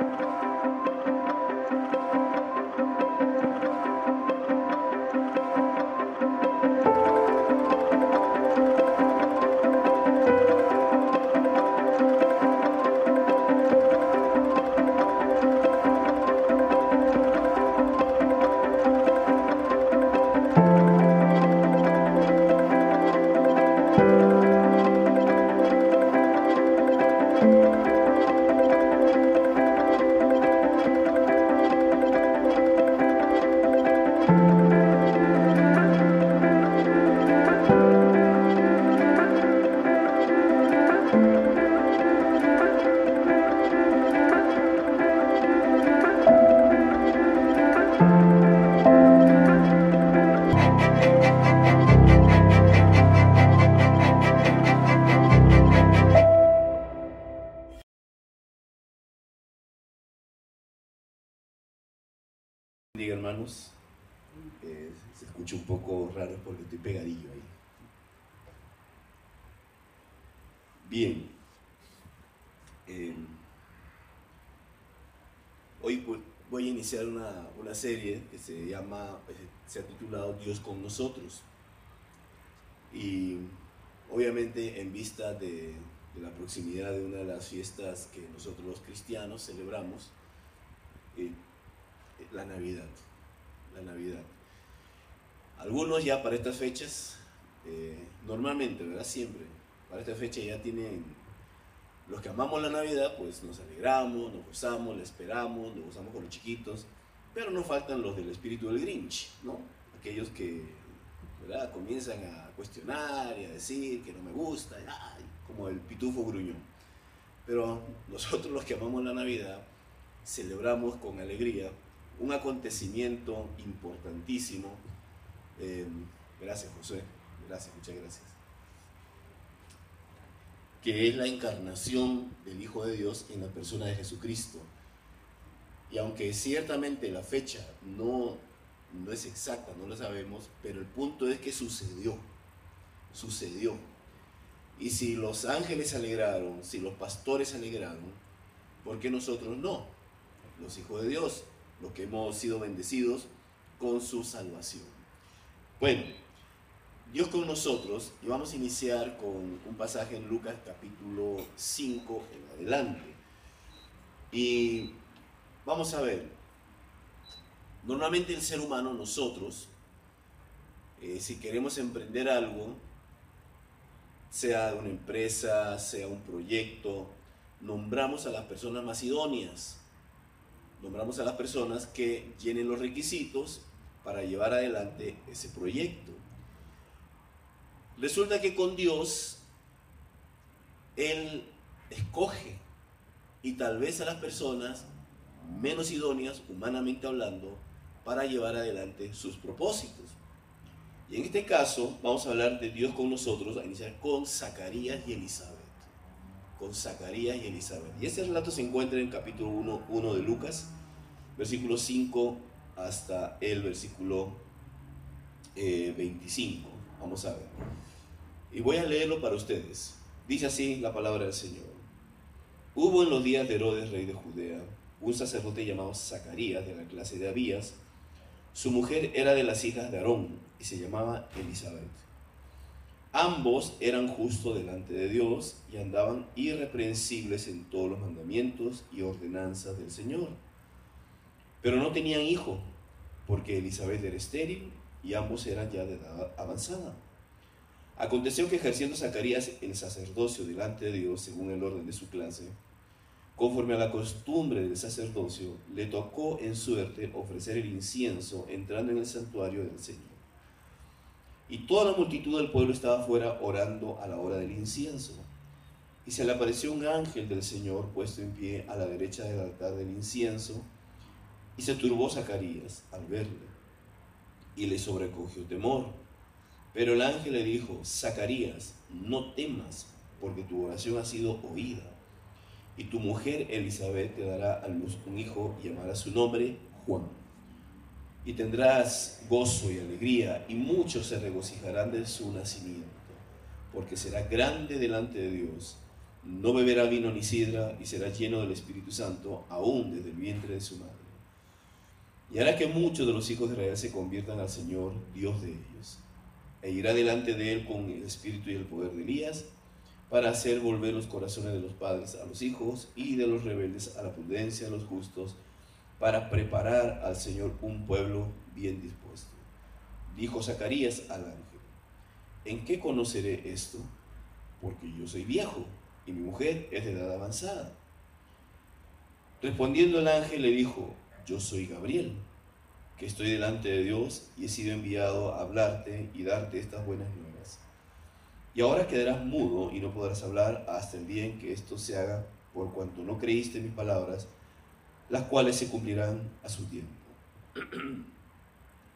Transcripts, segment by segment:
うん。Bien. Eh, hoy voy a iniciar una, una, serie que se llama, eh, se ha titulado Dios con nosotros. Y obviamente en vista de, la proximidad de una de las fiestas que nosotros los cristianos celebramos, la Navidad la Navidad. Algunos ya para estas fechas, eh, normalmente, ¿verdad? Siempre, para esta fecha ya tienen, los que amamos la Navidad, pues nos alegramos, nos gozamos, la esperamos, nos gozamos con los chiquitos, pero no faltan los del espíritu del Grinch, ¿no? Aquellos que, ¿verdad? Comienzan a cuestionar y a decir que no me gusta, como el pitufo gruñón. Pero nosotros los que amamos la Navidad, celebramos con alegría un acontecimiento importantísimo. Eh, gracias, José. Gracias, muchas gracias. Que es la encarnación del Hijo de Dios en la persona de Jesucristo. Y aunque ciertamente la fecha no, no es exacta, no lo sabemos, pero el punto es que sucedió. Sucedió. Y si los ángeles se alegraron, si los pastores se alegraron, ¿por qué nosotros no? Los hijos de Dios los que hemos sido bendecidos con su salvación. Bueno, Dios con nosotros, y vamos a iniciar con un pasaje en Lucas capítulo 5 en adelante. Y vamos a ver, normalmente el ser humano, nosotros, eh, si queremos emprender algo, sea una empresa, sea un proyecto, nombramos a las personas más idóneas nombramos a las personas que llenen los requisitos para llevar adelante ese proyecto. Resulta que con Dios, Él escoge y tal vez a las personas menos idóneas, humanamente hablando, para llevar adelante sus propósitos. Y en este caso vamos a hablar de Dios con nosotros, a iniciar con Zacarías y Elizabeth. Con Zacarías y Elizabeth. Y ese relato se encuentra en el capítulo 1, 1 de Lucas, versículo 5 hasta el versículo 25. Vamos a ver. Y voy a leerlo para ustedes. Dice así la palabra del Señor. Hubo en los días de Herodes, rey de Judea, un sacerdote llamado Zacarías, de la clase de Abías. Su mujer era de las hijas de Aarón y se llamaba Elizabeth. Ambos eran justos delante de Dios y andaban irreprensibles en todos los mandamientos y ordenanzas del Señor pero no tenían hijo, porque Elizabeth era estéril y ambos eran ya de edad avanzada. Aconteció que ejerciendo Zacarías el sacerdocio delante de Dios según el orden de su clase, conforme a la costumbre del sacerdocio, le tocó en suerte ofrecer el incienso entrando en el santuario del Señor. Y toda la multitud del pueblo estaba fuera orando a la hora del incienso. Y se le apareció un ángel del Señor puesto en pie a la derecha del altar del incienso, y se turbó Zacarías al verle, y le sobrecogió temor. Pero el ángel le dijo, Zacarías, no temas, porque tu oración ha sido oída, y tu mujer Elizabeth te dará a luz un hijo y llamará su nombre Juan. Y tendrás gozo y alegría, y muchos se regocijarán de su nacimiento, porque será grande delante de Dios no beberá vino ni sidra y será lleno del Espíritu Santo aún desde el vientre de su madre. Y hará que muchos de los hijos de Israel se conviertan al Señor, Dios de ellos, e irá delante de él con el espíritu y el poder de Elías, para hacer volver los corazones de los padres a los hijos y de los rebeldes a la prudencia de los justos, para preparar al Señor un pueblo bien dispuesto. Dijo Zacarías al ángel, ¿en qué conoceré esto? Porque yo soy viejo y mi mujer es de edad avanzada. Respondiendo el ángel le dijo, yo soy Gabriel, que estoy delante de Dios y he sido enviado a hablarte y darte estas buenas nuevas. Y ahora quedarás mudo y no podrás hablar hasta el día en que esto se haga, por cuanto no creíste mis palabras, las cuales se cumplirán a su tiempo.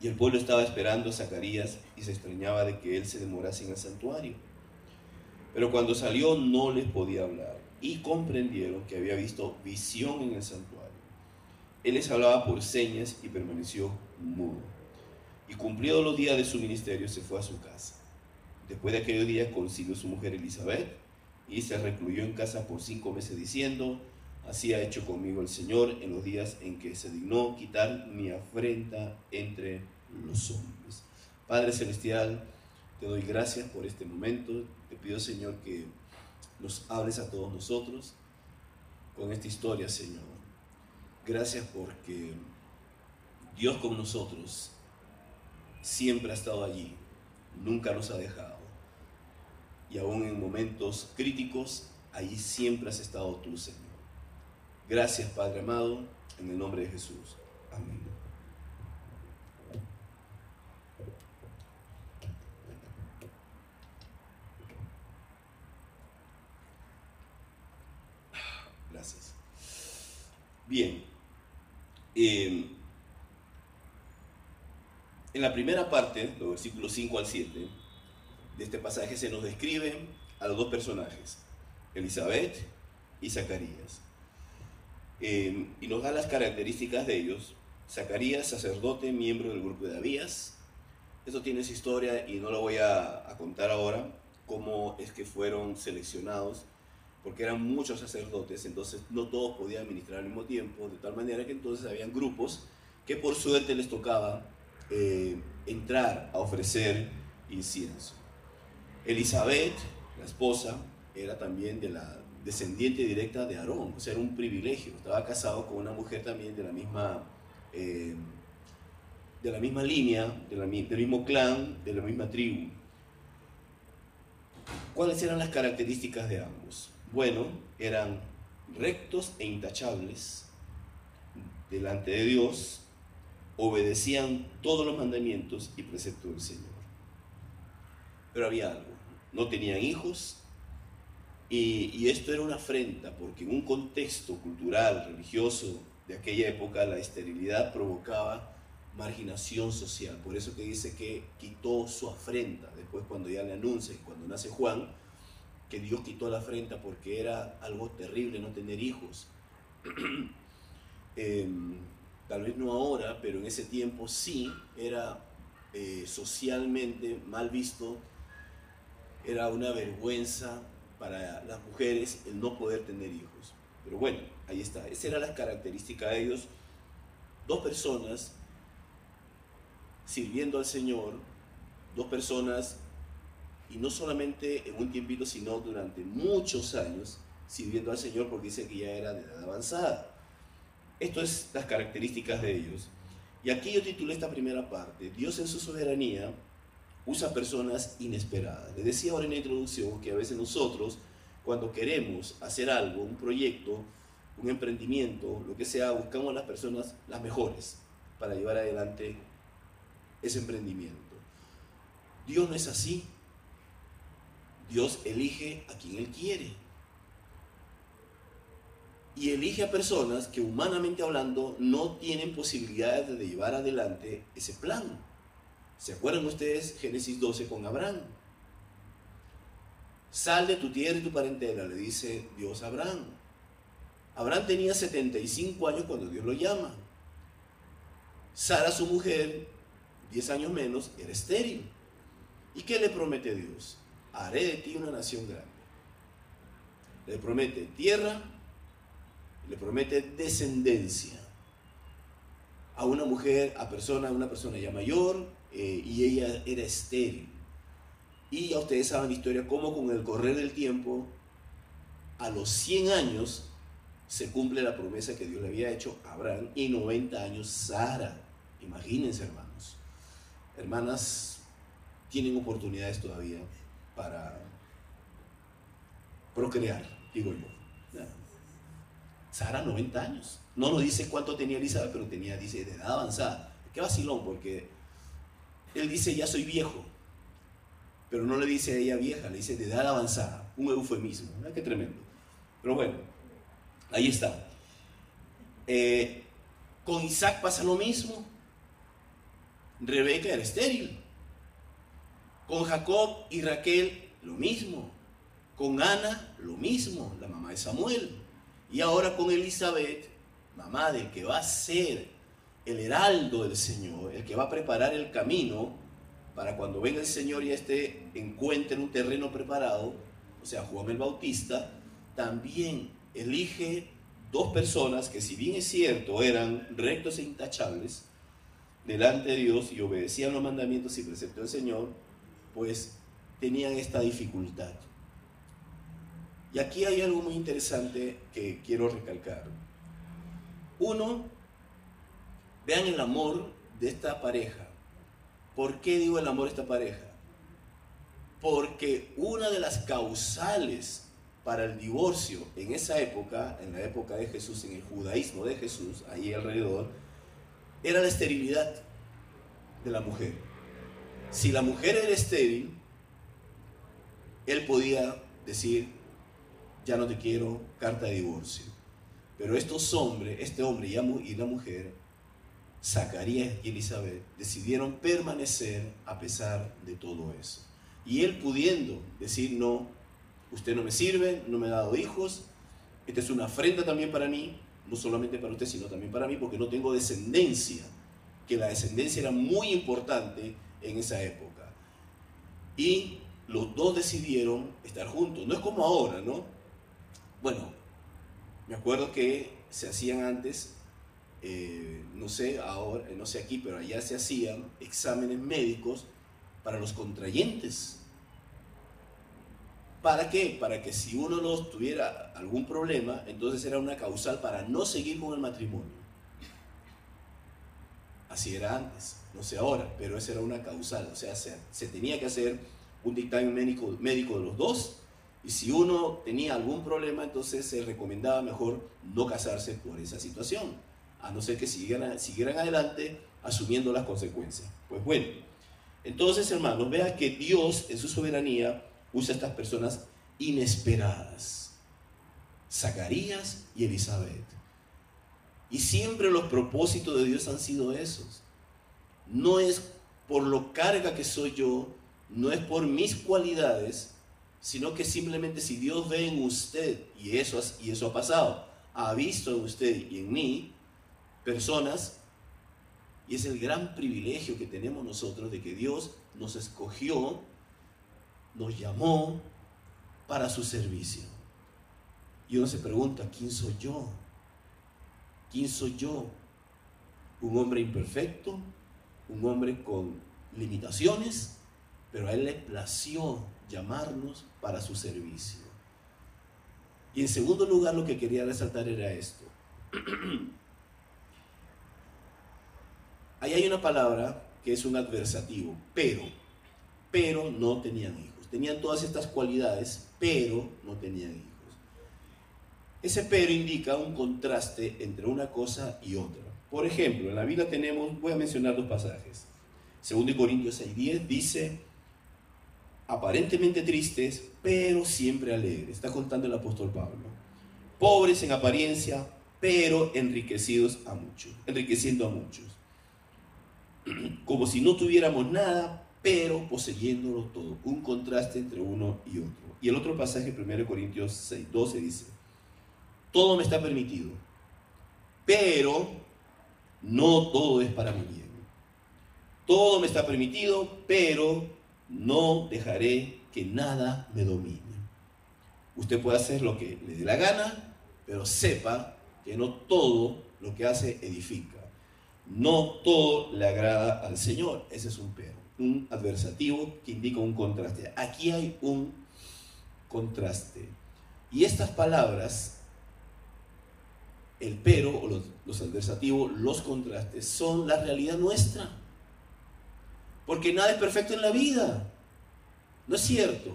Y el pueblo estaba esperando a Zacarías y se extrañaba de que él se demorase en el santuario. Pero cuando salió no les podía hablar y comprendieron que había visto visión en el santuario. Él les hablaba por señas y permaneció mudo. Y cumplidos los días de su ministerio se fue a su casa. Después de aquellos días consiguió su mujer Elizabeth y se recluyó en casa por cinco meses diciendo, así ha hecho conmigo el Señor en los días en que se dignó quitar mi afrenta entre los hombres. Padre Celestial, te doy gracias por este momento. Te pido, Señor, que nos hables a todos nosotros con esta historia, Señor. Gracias porque Dios con nosotros siempre ha estado allí, nunca nos ha dejado. Y aún en momentos críticos, allí siempre has estado tú, Señor. Gracias, Padre amado, en el nombre de Jesús. Amén. Gracias. Bien. Eh, en la primera parte, los versículos 5 al 7, de este pasaje se nos describen a los dos personajes, Elizabeth y Zacarías. Eh, y nos da las características de ellos. Zacarías, sacerdote, miembro del grupo de Abías. Esto tiene su historia y no lo voy a contar ahora, cómo es que fueron seleccionados porque eran muchos sacerdotes, entonces no todos podían ministrar al mismo tiempo, de tal manera que entonces habían grupos que por suerte les tocaba eh, entrar a ofrecer incienso. Elizabeth, la esposa, era también de la descendiente directa de Aarón, o sea, era un privilegio, estaba casado con una mujer también de la misma, eh, de la misma línea, del mismo clan, de la misma tribu. ¿Cuáles eran las características de ambos? Bueno, eran rectos e intachables delante de Dios, obedecían todos los mandamientos y preceptos del Señor. Pero había algo, no tenían hijos y, esto era una afrenta porque en un contexto cultural, religioso de aquella época, la esterilidad provocaba marginación social. Por eso que dice que quitó su afrenta. Después cuando ya le anuncia, cuando nace Juan, que Dios quitó la afrenta porque era algo terrible no tener hijos. Em, tal vez no ahora, pero en ese tiempo sí era eh, socialmente mal visto, era una vergüenza para las mujeres el no poder tener hijos. Pero bueno, ahí está, esa era la característica de ellos. Dos personas sirviendo al Señor, dos personas y no solamente en un tiempito, sino durante muchos años sirviendo al Señor porque dice que ya era de edad avanzada. Esto es las características de ellos. Y aquí yo titulé esta primera parte, Dios en su soberanía usa personas inesperadas. Le decía ahora en la introducción que a veces nosotros, cuando queremos hacer algo, un proyecto, un emprendimiento, lo que sea, buscamos a las personas las mejores para llevar adelante ese emprendimiento. Dios no es así. Dios elige a quien Él quiere. Y elige a personas que humanamente hablando no tienen posibilidades de llevar adelante ese plan. ¿Se acuerdan ustedes Génesis 12 con Abraham? Sal de tu tierra y tu parentela, le dice Dios a Abraham. Abraham tenía 75 años cuando Dios lo llama. Sara, su mujer, 10 años menos, era estéril. ¿Y qué le promete Dios? Haré de ti una nación grande. le promete tierra, le promete descendencia a una mujer, a persona, a una persona ya mayor, eh, y ella era estéril. Y ya ustedes saben la historia, cómo con el correr del tiempo, a los 100 años, se cumple la promesa que Dios le había hecho a Abraham, y 90 años Sara. Imagínense, hermanos. Hermanas, tienen oportunidades todavía para procrear, digo yo. Sara, 90 años. No nos dice cuánto tenía Elizabeth, pero tenía, dice, de edad avanzada. Qué vacilón, porque él dice, ya soy viejo. Pero no le dice a ella vieja, le dice de edad avanzada. Un eufemismo. Qué tremendo. Pero bueno, ahí está. Eh, con Isaac pasa lo mismo. Rebeca era estéril. Con Jacob y Raquel lo mismo. Con Ana lo mismo, la mamá de Samuel. Y ahora con Elizabeth, mamá del que va a ser el heraldo del Señor, el que va a preparar el camino para cuando venga el Señor y este encuentre un terreno preparado, o sea, Juan el Bautista, también elige dos personas que si bien es cierto eran rectos e intachables delante de Dios y obedecían los mandamientos y preceptos del Señor, pues tenían esta dificultad. Y aquí hay algo muy interesante que quiero recalcar. Uno, vean el amor de esta pareja. ¿Por qué digo el amor de esta pareja? Porque una de las causales para el divorcio en esa época, en la época de Jesús, en el judaísmo de Jesús, ahí alrededor, era la esterilidad de la mujer. Si la mujer era estéril, él podía decir, ya no te quiero, carta de divorcio. Pero estos hombres, este hombre y la mujer, Zacarías y Elizabeth, decidieron permanecer a pesar de todo eso. Y él pudiendo decir, no, usted no me sirve, no me ha dado hijos, esta es una afrenta también para mí, no solamente para usted, sino también para mí, porque no tengo descendencia, que la descendencia era muy importante en esa época. Y los dos decidieron estar juntos. No es como ahora, ¿no? Bueno, me acuerdo que se hacían antes, eh, no sé ahora, no sé aquí, pero allá se hacían exámenes médicos para los contrayentes. ¿Para qué? Para que si uno no tuviera algún problema, entonces era una causal para no seguir con el matrimonio. Así era antes, no sé ahora, pero esa era una causal. O sea, se, se tenía que hacer un dictamen médico, de los dos y si uno tenía algún problema, entonces se recomendaba mejor no casarse por esa situación, a no ser que siguieran, siguieran adelante asumiendo las consecuencias. Pues bueno, entonces hermanos, vea que Dios en su soberanía usa a estas personas inesperadas, Zacarías y Elizabeth. Y siempre los propósitos de Dios han sido esos. No es por lo carga que soy yo, no es por mis cualidades, sino que simplemente si Dios ve en usted, y eso, y eso ha pasado, ha visto en usted y en mí personas, y es el gran privilegio que tenemos nosotros de que Dios nos escogió, nos llamó para su servicio. Y uno se pregunta, ¿quién soy yo? ¿Quién soy yo? Un hombre imperfecto, un hombre con limitaciones, pero a Él le plació llamarnos para su servicio. Y en segundo lugar, lo que quería resaltar era esto. Ahí hay una palabra que es un adversativo, pero, pero no tenían hijos. Tenían todas estas cualidades, pero no tenían hijos. Ese pero indica un contraste entre una cosa y otra. Por ejemplo, en la Biblia tenemos, voy a mencionar dos pasajes. Segundo Corintios 6.10 dice, aparentemente tristes, pero siempre alegres. Está contando el apóstol Pablo. Pobres en apariencia, pero enriquecidos a muchos, enriqueciendo a muchos. Como si no tuviéramos nada, pero poseyéndolo todo. Un contraste entre uno y otro. Y el otro pasaje, 1 Corintios 6, 12, dice, todo me está permitido, pero no todo es para mi bien. Todo me está permitido, pero no dejaré que nada me domine. Usted puede hacer lo que le dé la gana, pero sepa que no todo lo que hace edifica. No todo le agrada al Señor. Ese es un pero, un adversativo que indica un contraste. Aquí hay un contraste. Y estas palabras, el pero o los, los adversativos, los contrastes, son la realidad nuestra. Porque nada es perfecto en la vida. No es cierto.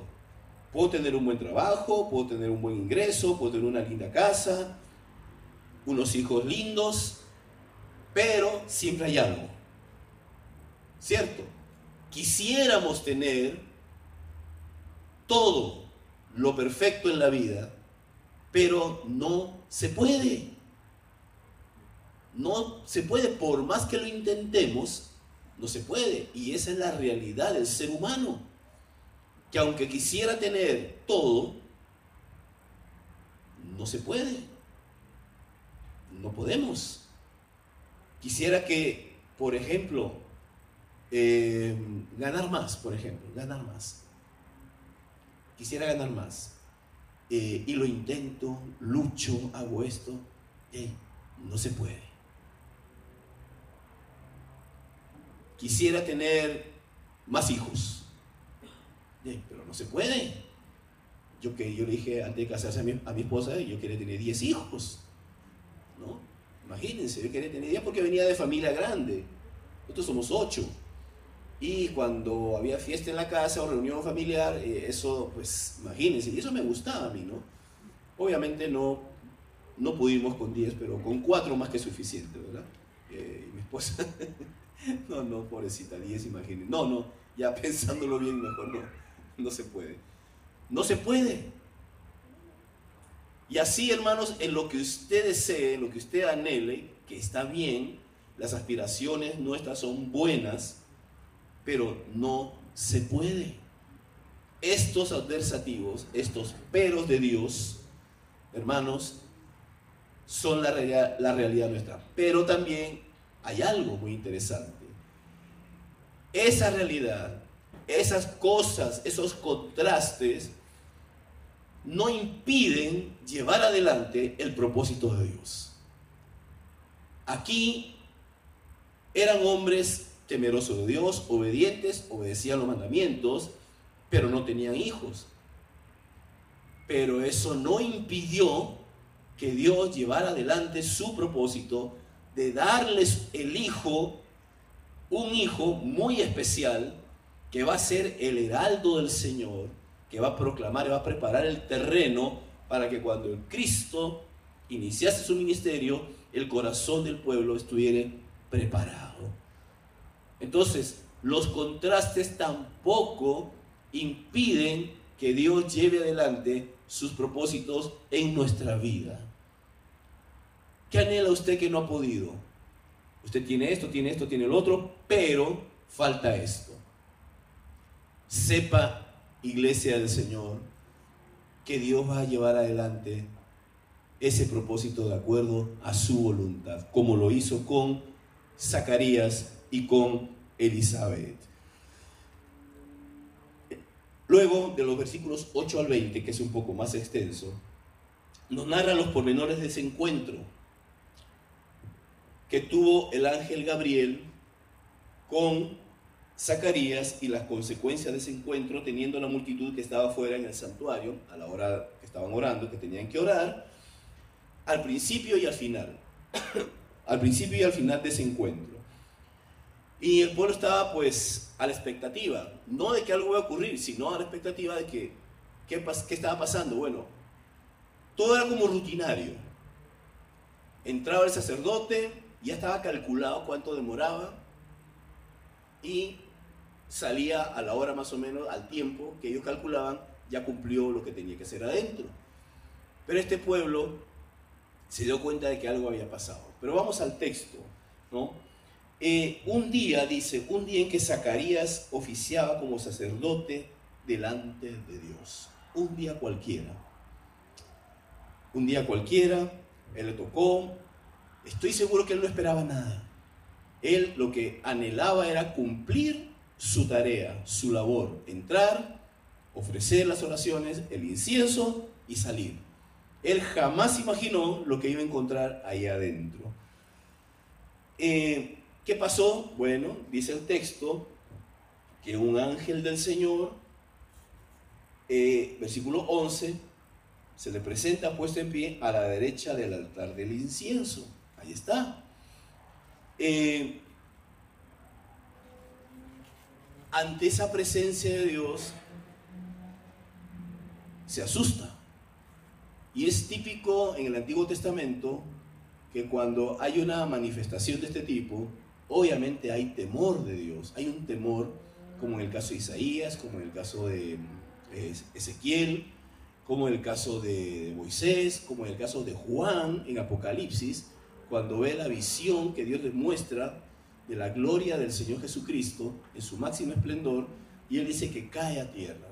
Puedo tener un buen trabajo, puedo tener un buen ingreso, puedo tener una linda casa, unos hijos lindos, pero siempre hay algo. ¿Cierto? Quisiéramos tener todo lo perfecto en la vida, pero no se puede. No se puede, por más que lo intentemos, no se puede. Y esa es la realidad del ser humano. Que aunque quisiera tener todo, no se puede. No podemos. Quisiera que, por ejemplo, eh, ganar más, por ejemplo, ganar más. Quisiera ganar más. Eh, y lo intento, lucho, hago esto. no se puede. Quisiera tener más hijos. pero no se puede. Yo, que, yo le dije antes de casarse a mi, esposa, yo quería tener 10 hijos. ¿no? Imagínense, yo quería tener 10 porque venía de familia grande. Nosotros somos 8. Y cuando había fiesta en la casa o reunión familiar, eh, eso, pues, imagínense, y eso me gustaba a mí, ¿no? Obviamente no, no pudimos con 10, pero con 4 más que suficiente, ¿verdad? Eh, mi esposa No, no, pobrecita, 10, imagínense. No, no, ya pensándolo bien, mejor no. No se puede. No se puede. Y así, hermanos, en lo que usted desee, en lo que usted anhele, que está bien, las aspiraciones nuestras son buenas, pero no se puede. Estos adversativos, estos peros de Dios, hermanos, son la realidad, la realidad nuestra. Pero también hay algo muy interesante. Esa realidad, esas cosas, esos contrastes, no impiden llevar adelante el propósito de Dios. Aquí eran hombres temerosos de Dios, obedientes, obedecían los mandamientos, pero no tenían hijos. Pero eso no impidió que Dios llevara adelante su propósito de darles el hijo, un hijo muy especial, que va a ser el heraldo del Señor, que va a proclamar y va a preparar el terreno para que cuando el Cristo iniciase su ministerio, el corazón del pueblo estuviera preparado. Entonces, los contrastes tampoco impiden que Dios lleve adelante sus propósitos en nuestra vida. ¿Qué anhela usted que no ha podido? Usted tiene esto, tiene esto, tiene el otro, pero falta esto. Sepa, iglesia del Señor, que Dios va a llevar adelante ese propósito de acuerdo a su voluntad, como lo hizo con Zacarías y con Elizabeth. Luego de los versículos 8 al 20, que es un poco más extenso, nos narra los pormenores de ese encuentro que tuvo el ángel Gabriel con Zacarías y las consecuencias de ese encuentro, teniendo la multitud que estaba fuera en el santuario, a la hora que estaban orando, que tenían que orar, al principio y al final. al principio y al final de ese encuentro. Y el pueblo estaba pues a la expectativa, no de que algo iba a ocurrir, sino a la expectativa de que, ¿qué, qué estaba pasando? Bueno, todo era como rutinario. Entraba el sacerdote, ya estaba calculado cuánto demoraba y salía a la hora más o menos, al tiempo que ellos calculaban, ya cumplió lo que tenía que hacer adentro. Pero este pueblo se dio cuenta de que algo había pasado. Pero vamos al texto, ¿no? Eh, un día, dice, un día en que Zacarías oficiaba como sacerdote delante de Dios. Un día cualquiera. Un día cualquiera, él le tocó, Estoy seguro que él no esperaba nada. Él lo que anhelaba era cumplir su tarea, su labor, entrar, ofrecer las oraciones, el incienso y salir. Él jamás imaginó lo que iba a encontrar ahí adentro. Eh, ¿Qué pasó? Bueno, dice el texto que un ángel del Señor, eh, versículo 11, se le presenta puesto en pie a la derecha del altar del incienso. Ahí está. Eh, ante esa presencia de Dios, se asusta. Y es típico en el Antiguo Testamento que cuando hay una manifestación de este tipo, obviamente hay temor de Dios, hay un temor como en el caso de Isaías, como en el caso de eh, Ezequiel, como en el caso de Moisés, como en el caso de Juan en Apocalipsis, cuando ve la visión que Dios le muestra de la gloria del Señor Jesucristo en su máximo esplendor, y él dice que cae a tierra.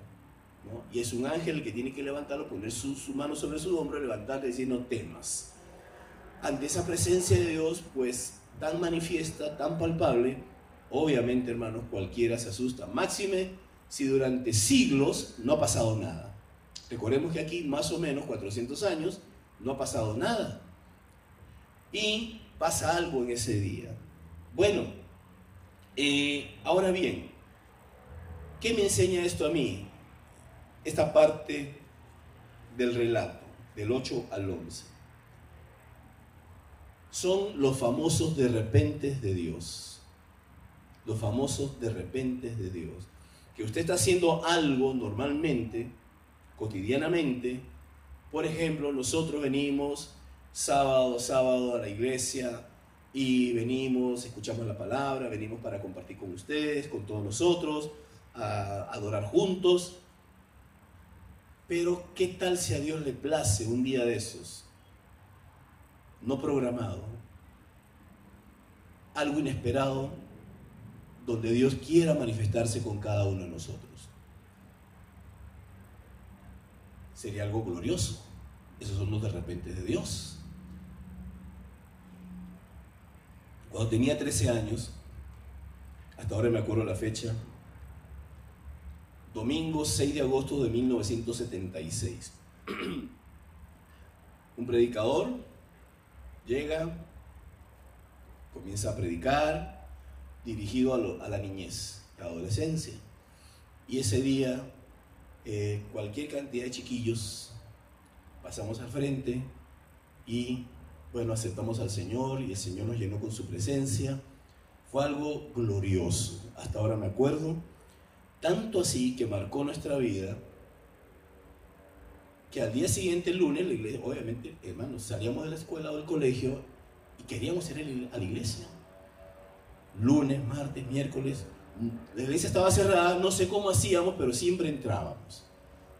Y es un ángel el que tiene que levantarlo, poner su, mano sobre su hombro, levantarle y decir, no temas. Ante esa presencia de Dios, pues tan manifiesta, tan palpable, obviamente, hermanos, cualquiera se asusta. Máxime si durante siglos no ha pasado nada. Recordemos que aquí, más o menos 400 años, no ha pasado nada. Y pasa algo en ese día. Bueno, eh, ahora bien, ¿qué me enseña esto a mí? Esta parte del relato, del 8 al 11. Son los famosos de repente de Dios. Los famosos de repente de Dios. Que usted está haciendo algo normalmente, cotidianamente. Por ejemplo, nosotros venimos sábado, sábado a la iglesia, y venimos, escuchamos la palabra, venimos para compartir con ustedes, con todos nosotros, a adorar juntos. Pero ¿qué tal si a Dios le place un día de esos? No programado. Algo inesperado donde Dios quiera manifestarse con cada uno de nosotros. Sería algo glorioso. Esos son los de repente de Dios. Cuando tenía 13 años, hasta ahora me acuerdo la fecha, domingo 6 de agosto de 1976. Un predicador llega, comienza a predicar, dirigido a, la niñez, a la adolescencia. Y ese día, eh, cualquier cantidad de chiquillos pasamos al frente y bueno, aceptamos al Señor y el Señor nos llenó con su presencia. Fue algo glorioso, hasta ahora me acuerdo, tanto así que marcó nuestra vida, que al día siguiente, el lunes, la iglesia, obviamente, hermanos, salíamos de la escuela o del colegio y queríamos ir a la iglesia. Lunes, martes, miércoles, la iglesia estaba cerrada, no sé cómo hacíamos, pero siempre entrábamos.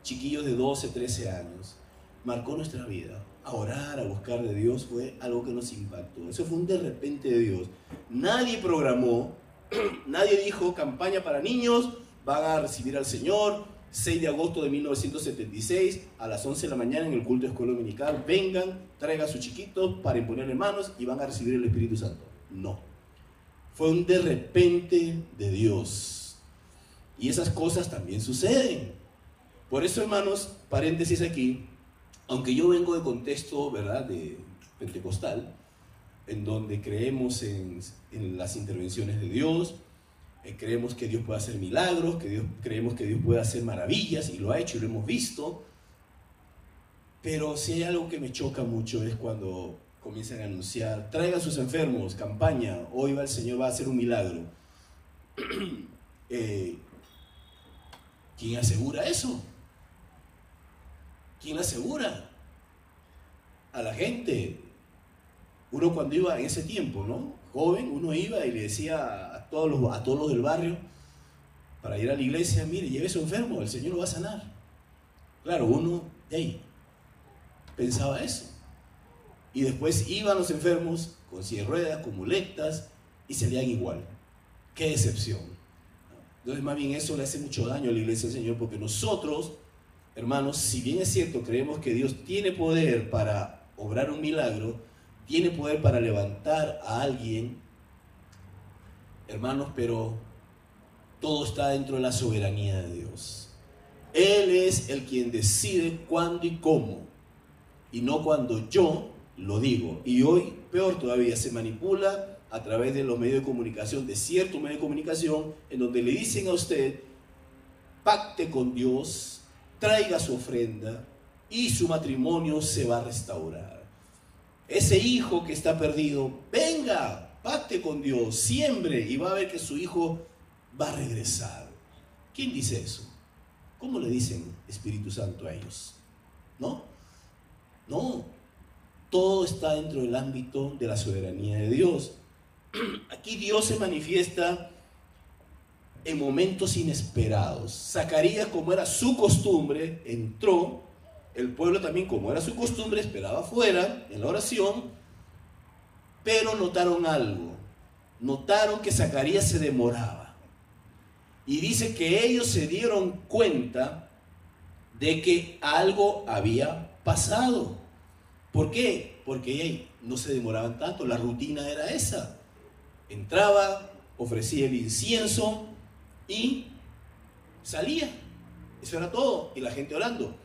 Chiquillos de 12, 13 años. Marcó nuestra vida a orar, a buscar de Dios, fue algo que nos impactó. Eso fue un de repente de Dios. Nadie programó, nadie dijo campaña para niños, van a recibir al Señor, 6 de agosto de 1976 a las 11 de la mañana en el culto de escuela dominical, vengan, traigan a sus chiquitos para imponerle manos y van a recibir el Espíritu Santo. No. Fue un de repente de Dios. Y esas cosas también suceden. Por eso, hermanos, paréntesis aquí, aunque yo vengo de contexto, ¿verdad?, de pentecostal, en donde creemos en, las intervenciones de Dios, eh, creemos que Dios puede hacer milagros, que Dios, creemos que Dios puede hacer maravillas, y lo ha hecho y lo hemos visto, pero si hay algo que me choca mucho es cuando comienzan a anunciar, traigan sus enfermos, campaña, hoy va el Señor, va a hacer un milagro. Eh, ¿Quién asegura eso? ¿Quién asegura? A la gente. Uno cuando iba en ese tiempo, ¿no? Joven, uno iba y le decía a todos los, a todos los del barrio, para ir a la iglesia, mire, lleve su enfermo, el Señor lo va a sanar. Claro, uno de ahí pensaba eso. Y después iban los enfermos con silla de ruedas, con muletas, y salían igual. Qué decepción. Entonces, más bien eso le hace mucho daño a la iglesia del Señor, porque nosotros hermanos, si bien es cierto, creemos que Dios tiene poder para obrar un milagro, tiene poder para levantar a alguien, hermanos, pero todo está dentro de la soberanía de Dios. Él es el quien decide cuándo y cómo, y no cuando yo lo digo. Y hoy, peor todavía, se manipula a través de los medios de comunicación, de cierto medio de comunicación, en donde le dicen a usted, pacte con Dios, traiga su ofrenda y su matrimonio se va a restaurar. Ese hijo que está perdido, venga, pacte con Dios, siembre y va a ver que su hijo va a regresar. ¿Quién dice eso? ¿Cómo le dicen Espíritu Santo a ellos? ¿No? No. Todo está dentro del ámbito de la soberanía de Dios. Aquí Dios se manifiesta en momentos inesperados. Zacarías, como era su costumbre, entró. El pueblo también, como era su costumbre, esperaba afuera en la oración. Pero notaron algo. Notaron que Zacarías se demoraba. Y dice que ellos se dieron cuenta de que algo había pasado. ¿Por qué? Porque no se demoraban tanto, la rutina era esa. Entraba, ofrecía el incienso y salía. Eso era todo. Y la gente orando.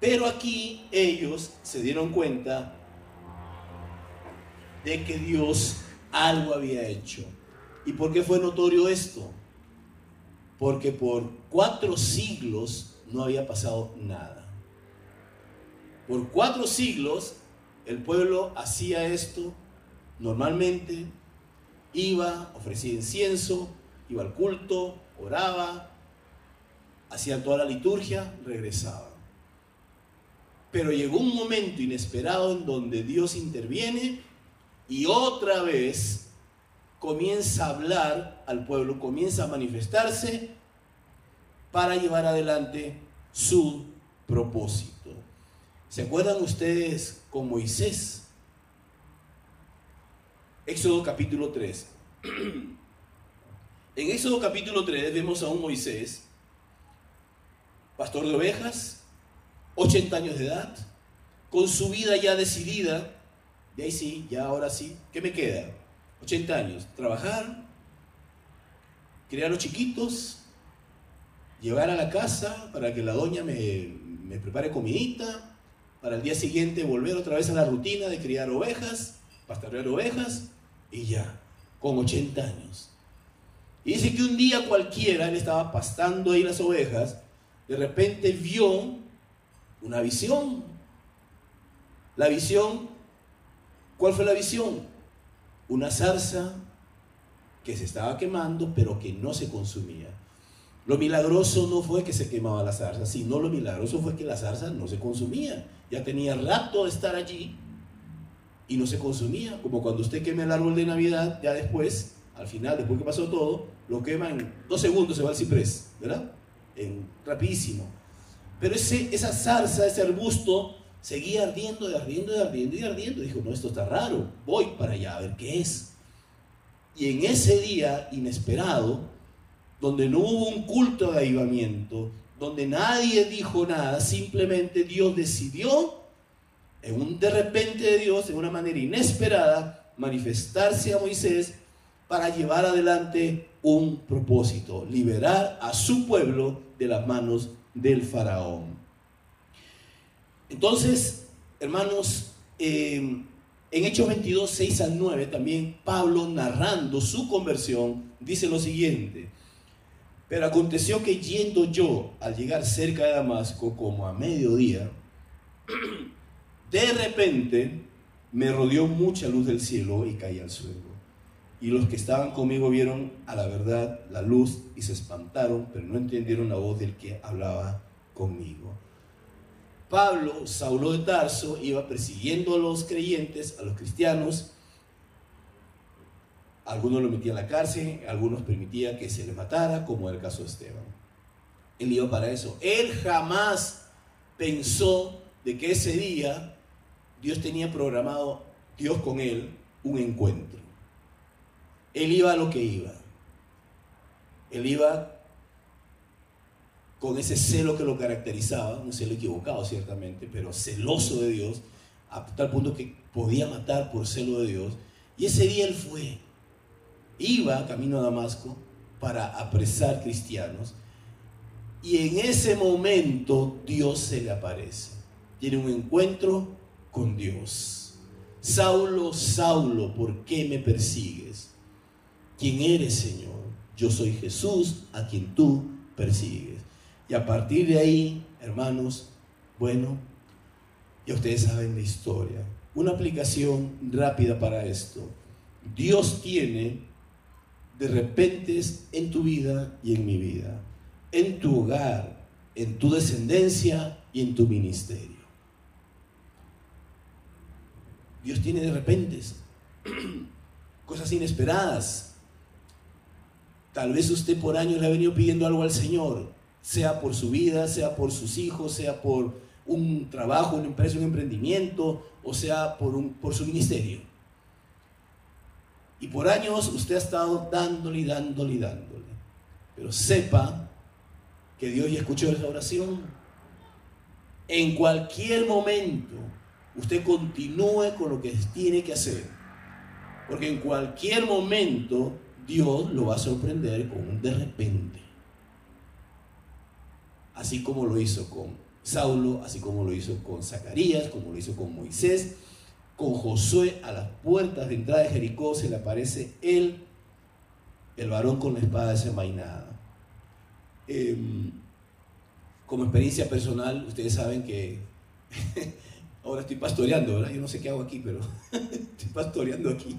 Pero aquí ellos se dieron cuenta de que Dios algo había hecho. ¿Y por qué fue notorio esto? Porque por cuatro siglos no había pasado nada. Por cuatro siglos el pueblo hacía esto normalmente, iba, ofrecía incienso, iba al culto, oraba, hacía toda la liturgia, regresaba. Pero llegó un momento inesperado en donde Dios interviene y otra vez comienza a hablar al pueblo, comienza a manifestarse para llevar adelante su propósito. ¿Se acuerdan ustedes con Moisés? Éxodo capítulo 3. En Éxodo capítulo 3 vemos a un Moisés, pastor de ovejas, 80 años de edad, con su vida ya decidida. De ahí sí, ya ahora sí, ¿qué me queda? 80 años, trabajar, criar los chiquitos, llevar a la casa para que la doña me, me prepare comidita, para el día siguiente volver otra vez a la rutina de criar ovejas, pastorear ovejas, y ya, con 80 años. Y dice que un día cualquiera, él estaba pastando ahí las ovejas, de repente vio una visión. La visión, ¿cuál fue la visión? Una zarza que se estaba quemando, pero que no se consumía. Lo milagroso no fue que se quemaba la zarza, sino lo milagroso fue que la zarza no se consumía. Ya tenía rato de estar allí y no se consumía, como cuando usted queme el árbol de Navidad, ya después, al final, después que pasó todo, lo quema en dos segundos, se va al ciprés, ¿verdad? En, rapidísimo. Pero ese, esa zarza, ese arbusto, seguía ardiendo y ardiendo y ardiendo y ardiendo. Dijo, no, esto está raro, voy para allá a ver qué es. Y en ese día inesperado, donde no hubo un culto de avivamiento, donde nadie dijo nada, simplemente Dios decidió en un de repente de Dios, de una manera inesperada, manifestarse a Moisés para llevar adelante un propósito, liberar a su pueblo de las manos del faraón. Entonces, hermanos, eh, en Hechos 22, 6 al 9, también Pablo narrando su conversión, dice lo siguiente. Pero aconteció que yendo yo al llegar cerca de Damasco, como a mediodía, de repente me rodeó mucha luz del cielo y caí al suelo. Y los que estaban conmigo vieron a la verdad la luz y se espantaron, pero no entendieron la voz del que hablaba conmigo. Pablo, Saulo de Tarso, iba persiguiendo a los creyentes, a los cristianos. Algunos lo metían a la cárcel, algunos permitían que se le matara, como era el caso de Esteban. Él iba para eso. Él jamás pensó de que ese día Dios tenía programado, Dios con él, un encuentro. Él iba a lo que iba. Él iba con ese celo que lo caracterizaba, un celo equivocado ciertamente, pero celoso de Dios, a tal punto que podía matar por celo de Dios. Y ese día él fue, iba camino a Damasco para apresar cristianos. Y en ese momento Dios se le aparece. Tiene un encuentro con Dios. Saulo, Saulo, ¿por qué me persigues? ¿Quién eres, Señor? Yo soy Jesús a quien tú persigues. Y a partir de ahí, hermanos, bueno, ya ustedes saben la historia. Una aplicación rápida para esto. Dios tiene de repente en tu vida y en mi vida, en tu hogar, en tu descendencia y en tu ministerio. Dios tiene de repente cosas inesperadas. Tal vez usted por años le ha venido pidiendo algo al Señor, sea por su vida, sea por sus hijos, sea por un trabajo, una empresa, un emprendimiento, o sea por, un, por su ministerio. Y por años usted ha estado dándole y dándole y dándole. Pero sepa que Dios ya escuchó esa oración. En cualquier momento usted continúe con lo que tiene que hacer. Porque en cualquier momento Dios lo va a sorprender con un de repente. Así como lo hizo con Saulo, así como lo hizo con Zacarías, como lo hizo con Moisés, con Josué a las puertas de entrada de Jericó se le aparece él, el varón con la espada desenvainada. Em, como experiencia personal, ustedes saben que ahora estoy pastoreando, ¿verdad? Yo no sé qué hago aquí, pero estoy pastoreando aquí.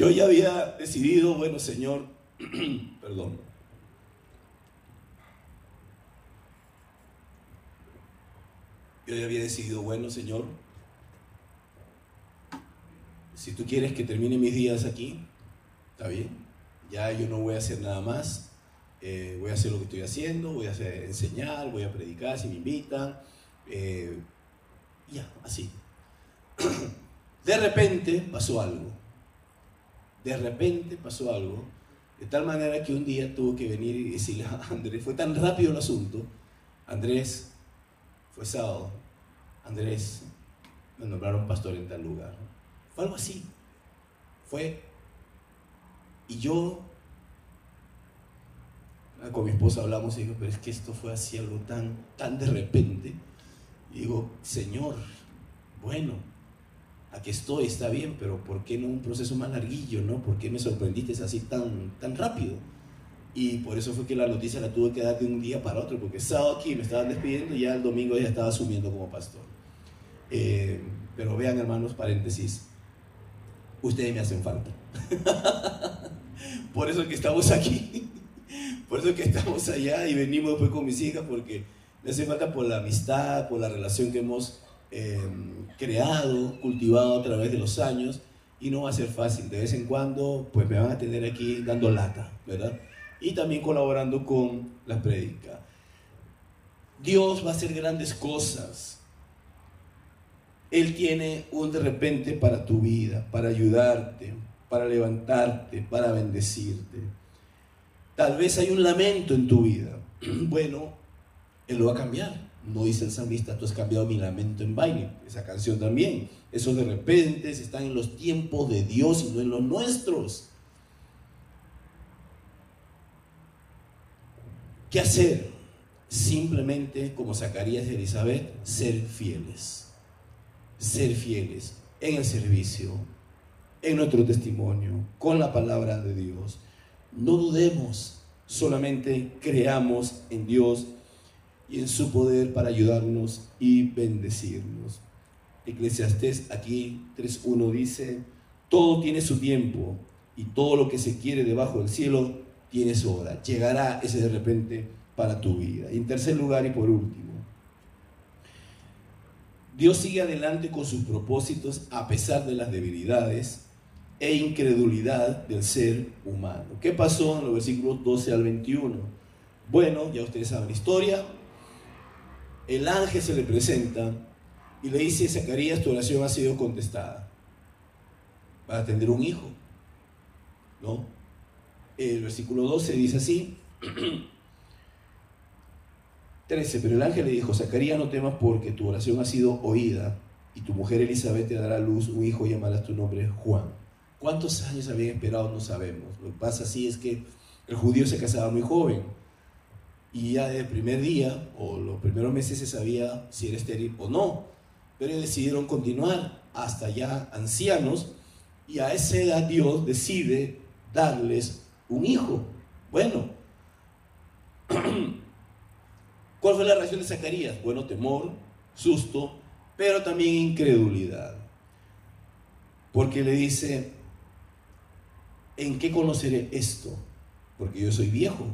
Yo ya había decidido, bueno, Señor, perdón. Yo ya había decidido, bueno, Señor, si tú quieres que termine mis días aquí, está bien. Ya yo no voy a hacer nada más. Eh, voy a hacer lo que estoy haciendo, voy a enseñar, voy a predicar si me invitan. Eh, ya, así. De repente pasó algo. De repente pasó algo. De tal manera que un día tuvo que venir y decirle a Andrés, fue tan rápido el asunto. Andrés, fue sábado. Andrés, me nombraron pastor en tal lugar algo así. Fue. Y yo, ah, con mi esposa hablamos y digo, pero es que esto fue así algo tan, tan de repente. Y digo, Señor, bueno, aquí estoy, está bien, pero ¿por qué no un proceso más larguillo, no? ¿Por qué me sorprendiste así tan, tan rápido? Y por eso fue que la noticia la tuve que dar de un día para otro, porque sábado aquí me estaban despidiendo y ya el domingo ya estaba asumiendo como pastor. Eh, pero vean, hermanos, paréntesis, ustedes me hacen falta. por eso es que estamos aquí. Por eso es que estamos allá y venimos después con mis hijas porque me hace falta por la amistad, por la relación que hemos em, creado, cultivado a través de los años y no va a ser fácil. De vez en cuando pues me van a tener aquí dando lata, ¿verdad? Y también colaborando con la prédica. Dios va a hacer grandes cosas. Él tiene un de repente para tu vida, para ayudarte, para levantarte, para bendecirte. Tal vez hay un lamento en tu vida. Bueno, Él lo va a cambiar. No dice el salmista, tú has cambiado mi lamento en baile. Esa canción también. Esos de repente están en los tiempos de Dios y no en los nuestros. ¿Qué hacer? Simplemente, como Zacarías y Elizabeth, ser fieles ser fieles en el servicio, en nuestro testimonio, con la palabra de Dios. No dudemos, solamente creamos en Dios y en su poder para ayudarnos y bendecirnos. Eclesiastés aquí 3.1 dice, todo tiene su tiempo y todo lo que se quiere debajo del cielo tiene su hora. Llegará ese de repente para tu vida. Y en tercer lugar y por último, Dios sigue adelante con sus propósitos a pesar de las debilidades e incredulidad del ser humano. ¿Qué pasó en los versículos 12 al 21? Bueno, ya ustedes saben la historia. El ángel se le presenta y le dice, Zacarías, tu oración ha sido contestada. Va a tener un hijo. ¿No? El versículo 12 dice así. 13. Pero el ángel le dijo, Zacarías, no temas porque tu oración ha sido oída y tu mujer Elizabeth te dará luz un hijo y llamarás tu nombre Juan. ¿Cuántos años habían esperado? No sabemos. Lo que pasa así es que el judío se casaba muy joven. Y ya el primer día o los primeros meses se sabía si era estéril o no, pero decidieron continuar hasta ya ancianos y a esa edad Dios decide darles un hijo. Bueno, ¿cuál fue la reacción de Zacarías? Bueno, temor, susto, pero también incredulidad. Porque le dice, ¿en qué conoceré esto? Porque yo soy viejo.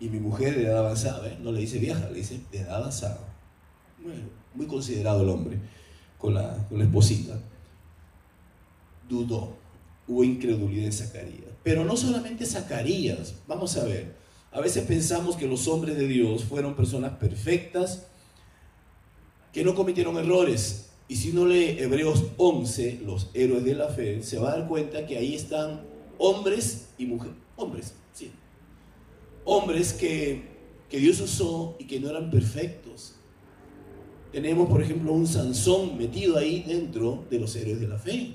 Y mi mujer de edad avanzada, ¿eh? no le dice vieja, le dice de edad avanzada. Bueno, muy considerado el hombre con la, con la esposita. Dudó, hubo incredulidad en Zacarías. Pero no solamente Zacarías, vamos a ver, a veces pensamos que los hombres de Dios fueron personas perfectas, que no cometieron errores. Y si uno lee Hebreos 11, los héroes de la fe, se va a dar cuenta que ahí están hombres y mujeres. Hombres, sí. Hombres que, que Dios usó y que no eran perfectos. Tenemos, por ejemplo, un Sansón metido ahí dentro de los héroes de la fe.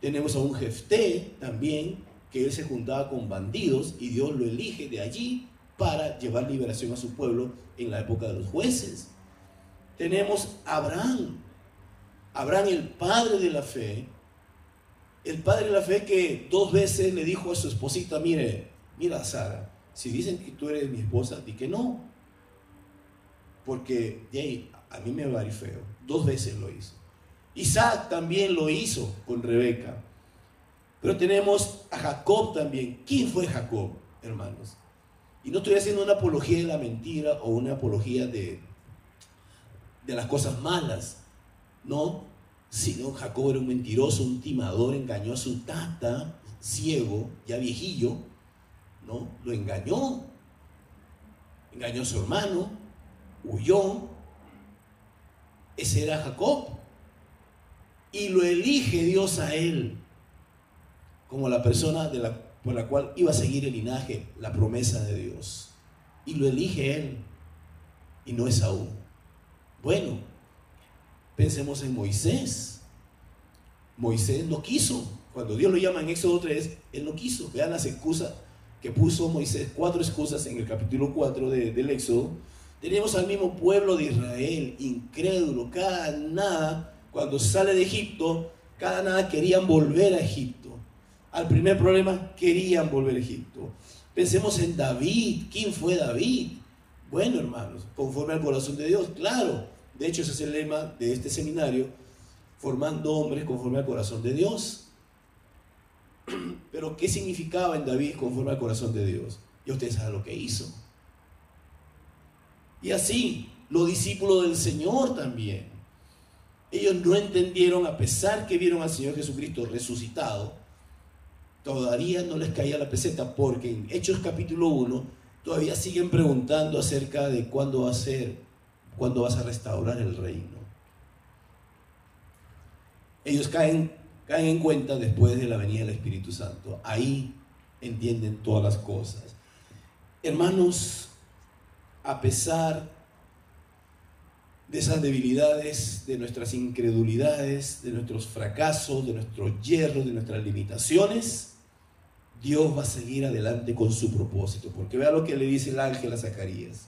Tenemos a un Jefté también, que él se juntaba con bandidos y Dios lo elige de allí para llevar liberación a su pueblo en la época de los jueces. Tenemos a Abraham, Abraham el padre de la fe, el padre de la fe que dos veces le dijo a su esposita, mire, mira Sara, si dicen que tú eres mi esposa, di que no, porque Jay, a mí me va a feo. Dos veces lo hizo. Isaac también lo hizo con Rebeca. Pero tenemos a Jacob también. ¿Quién fue Jacob, hermanos? Y no estoy haciendo una apología de la mentira o una apología de, de las cosas malas. No, sino Jacob era un mentiroso, un timador, engañó a su tata, ciego, ya viejillo, ¿no? Lo engañó, engañó a su hermano, huyó. Ese era Jacob. Y lo elige Dios a él como la persona de la, por la cual iba a seguir el linaje, la promesa de Dios. Y lo elige él y no Esaú. Bueno, pensemos en Moisés. Moisés no quiso. Cuando Dios lo llama en Éxodo 3, él no quiso. Vean las excusas que puso Moisés, cuatro excusas en el capítulo 4 del Éxodo. Tenemos al mismo pueblo de Israel, incrédulo, cada nada, cuando sale de Egipto, cada nada querían volver a Egipto al primer problema, querían volver a Egipto. Pensemos en David. ¿Quién fue David? Bueno, hermanos, conforme al corazón de Dios, claro. De hecho, ese es el lema de este seminario, formando hombres conforme al corazón de Dios. Pero, ¿qué significaba en David conforme al corazón de Dios? Y ustedes saben lo que hizo. Y así, los discípulos del Señor también. Ellos no entendieron, a pesar que vieron al Señor Jesucristo resucitado, todavía no les caía la peseta porque en Hechos capítulo 1 todavía siguen preguntando acerca de cuándo va a ser, cuándo vas a restaurar el reino. Ellos caen, caen en cuenta después de la venida del Espíritu Santo. Ahí entienden todas las cosas. Hermanos, a pesar de esas debilidades, de nuestras incredulidades, de nuestros fracasos, de nuestros hierros, de nuestras limitaciones, Dios va a seguir adelante con su propósito. Porque vea lo que le dice el ángel a Zacarías.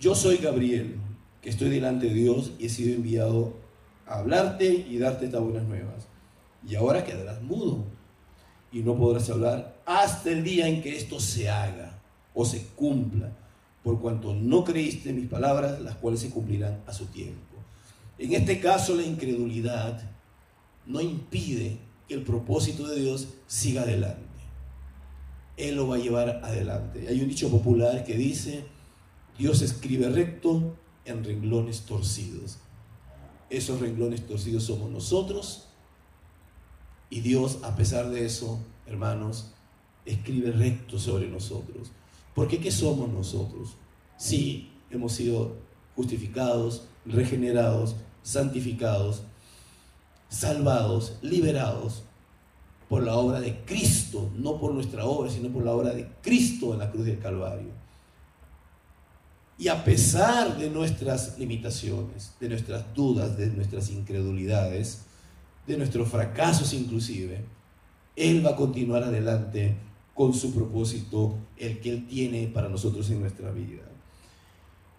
Yo soy Gabriel, que estoy delante de Dios y he sido enviado hablarte y darte estas buenas nuevas. Y ahora quedarás mudo y no podrás hablar hasta el día en que esto se haga o se cumpla, por cuanto no creíste mis palabras, las cuales se cumplirán a su tiempo. En este caso, la incredulidad no impide que el propósito de Dios siga adelante. Él lo va a llevar adelante. Hay un dicho popular que dice, Dios escribe recto en renglones torcidos. Esos renglones torcidos somos nosotros y Dios, a pesar de eso, hermanos, escribe recto sobre nosotros. Porque ¿qué somos nosotros? Sí, hemos sido justificados, regenerados, santificados, salvados, liberados por la obra de Cristo, no por nuestra obra, sino por la obra de Cristo en la cruz del Calvario. Y a pesar de nuestras limitaciones, de nuestras dudas, de nuestras incredulidades, de nuestros fracasos inclusive, Él va a continuar adelante con su propósito, el que Él tiene para nosotros en nuestra vida.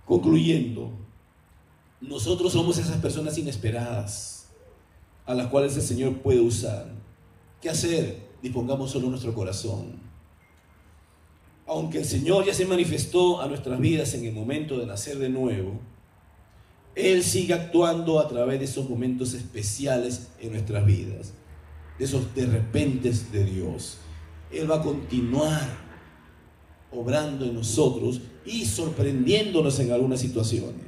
Concluyendo, nosotros somos esas personas inesperadas a las cuales el Señor puede usar. ¿Qué hacer? Dispongamos solo nuestro corazón. Aunque el Señor ya se manifestó a nuestras vidas en el momento de nacer de nuevo, Él sigue actuando a través de esos momentos especiales en nuestras vidas, de esos de repentes de Dios. Él va a continuar obrando en nosotros y sorprendiéndonos en algunas situaciones.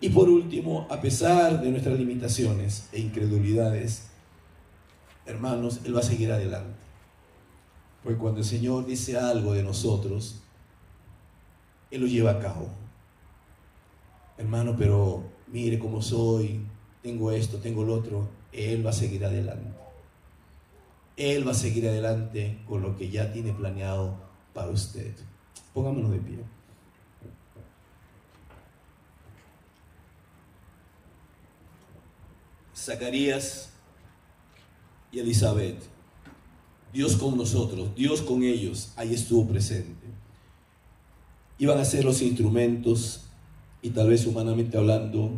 Y por último, a pesar de nuestras limitaciones e incredulidades, hermanos, Él va a seguir adelante. Porque cuando el Señor dice algo de nosotros, Él lo lleva a cabo. Hermano, pero mire cómo soy, tengo esto, tengo lo otro, Él va a seguir adelante. Él va a seguir adelante con lo que ya tiene planeado para usted. Pongámonos de pie. Zacarías y Elizabeth. Dios con nosotros, Dios con ellos, ahí estuvo presente. Iban a ser los instrumentos y tal vez humanamente hablando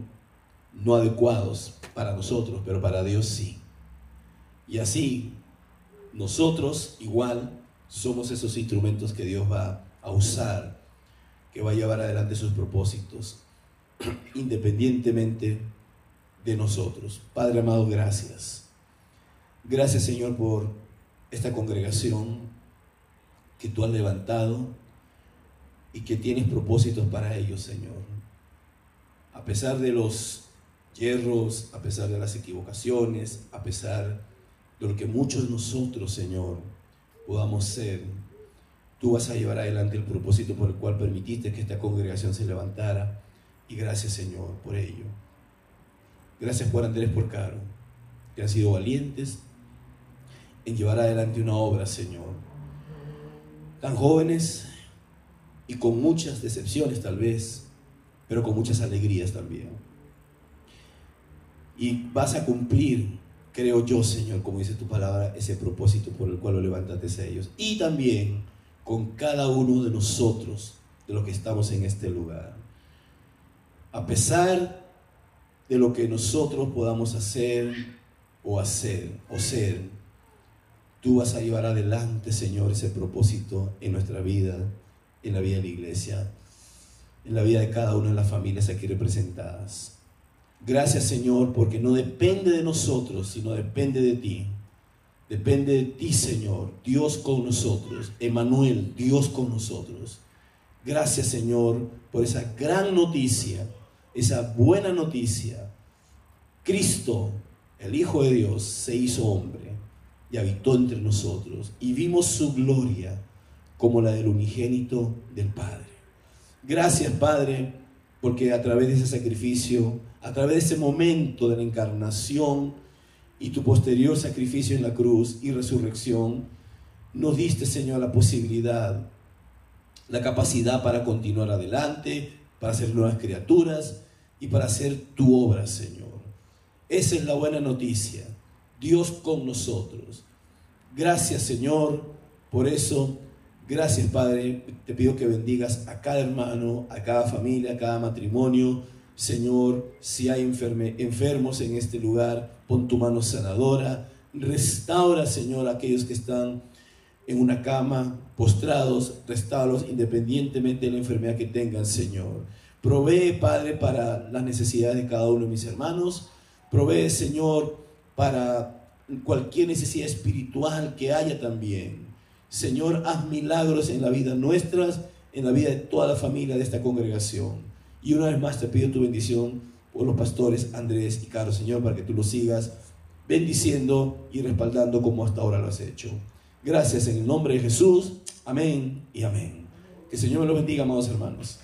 no adecuados para nosotros, pero para Dios sí. Y así, nosotros igual somos esos instrumentos que Dios va a usar, que va a llevar adelante sus propósitos, independientemente de nosotros. Padre amado, gracias. Gracias Señor por esta congregación que tú has levantado y que tienes propósitos para ellos, Señor. A pesar de los hierros, a pesar de las equivocaciones, a pesar de lo que muchos de nosotros, Señor, podamos ser, tú vas a llevar adelante el propósito por el cual permitiste que esta congregación se levantara. Y gracias, Señor, por ello. Gracias por Andrés por Caro, que han sido valientes en llevar adelante una obra, Señor. Tan jóvenes y con muchas decepciones tal vez, pero con muchas alegrías también. Y vas a cumplir, creo yo, Señor, como dice tu palabra, ese propósito por el cual lo levantaste a ellos. Y también con cada uno de nosotros, de los que estamos en este lugar. A pesar de lo que nosotros podamos hacer o hacer o ser. Tú vas a llevar adelante, Señor, ese propósito en nuestra vida, en la vida de la iglesia, en la vida de cada una de las familias aquí representadas. Gracias, Señor, porque no depende de nosotros, sino depende de ti. Depende de ti, Señor, Dios con nosotros, Emanuel, Dios con nosotros. Gracias, Señor, por esa gran noticia esa buena noticia. Cristo, el Hijo de Dios, se hizo hombre y habitó entre nosotros y vimos su gloria como la del unigénito del Padre. Gracias, Padre, porque a través de ese sacrificio, a través de ese momento de la encarnación y tu posterior sacrificio en la cruz y resurrección, nos diste, Señor, la posibilidad, la capacidad para continuar adelante, para ser nuevas criaturas y para hacer tu obra, Señor. Esa es la buena noticia. Dios con nosotros. Gracias, Señor, por eso. Gracias, Padre. Te pido que bendigas a cada hermano, a cada familia, a cada matrimonio. Señor, si hay enfermos en este lugar, pon tu mano sanadora. Restaura, Señor, a aquellos que están en una cama, postrados, restauralos independientemente de la enfermedad que tengan, Señor. Provee, Padre, para las necesidades de cada uno de mis hermanos. Provee, Señor, para cualquier necesidad espiritual que haya también. Señor, haz milagros en la vida nuestras, en la vida de toda la familia de esta congregación. Y una vez más te pido tu bendición por los pastores Andrés y Carlos, Señor, para que tú los sigas bendiciendo y respaldando como hasta ahora lo has hecho. Gracias en el nombre de Jesús. Amén y amén. Que el Señor me lo bendiga, amados hermanos.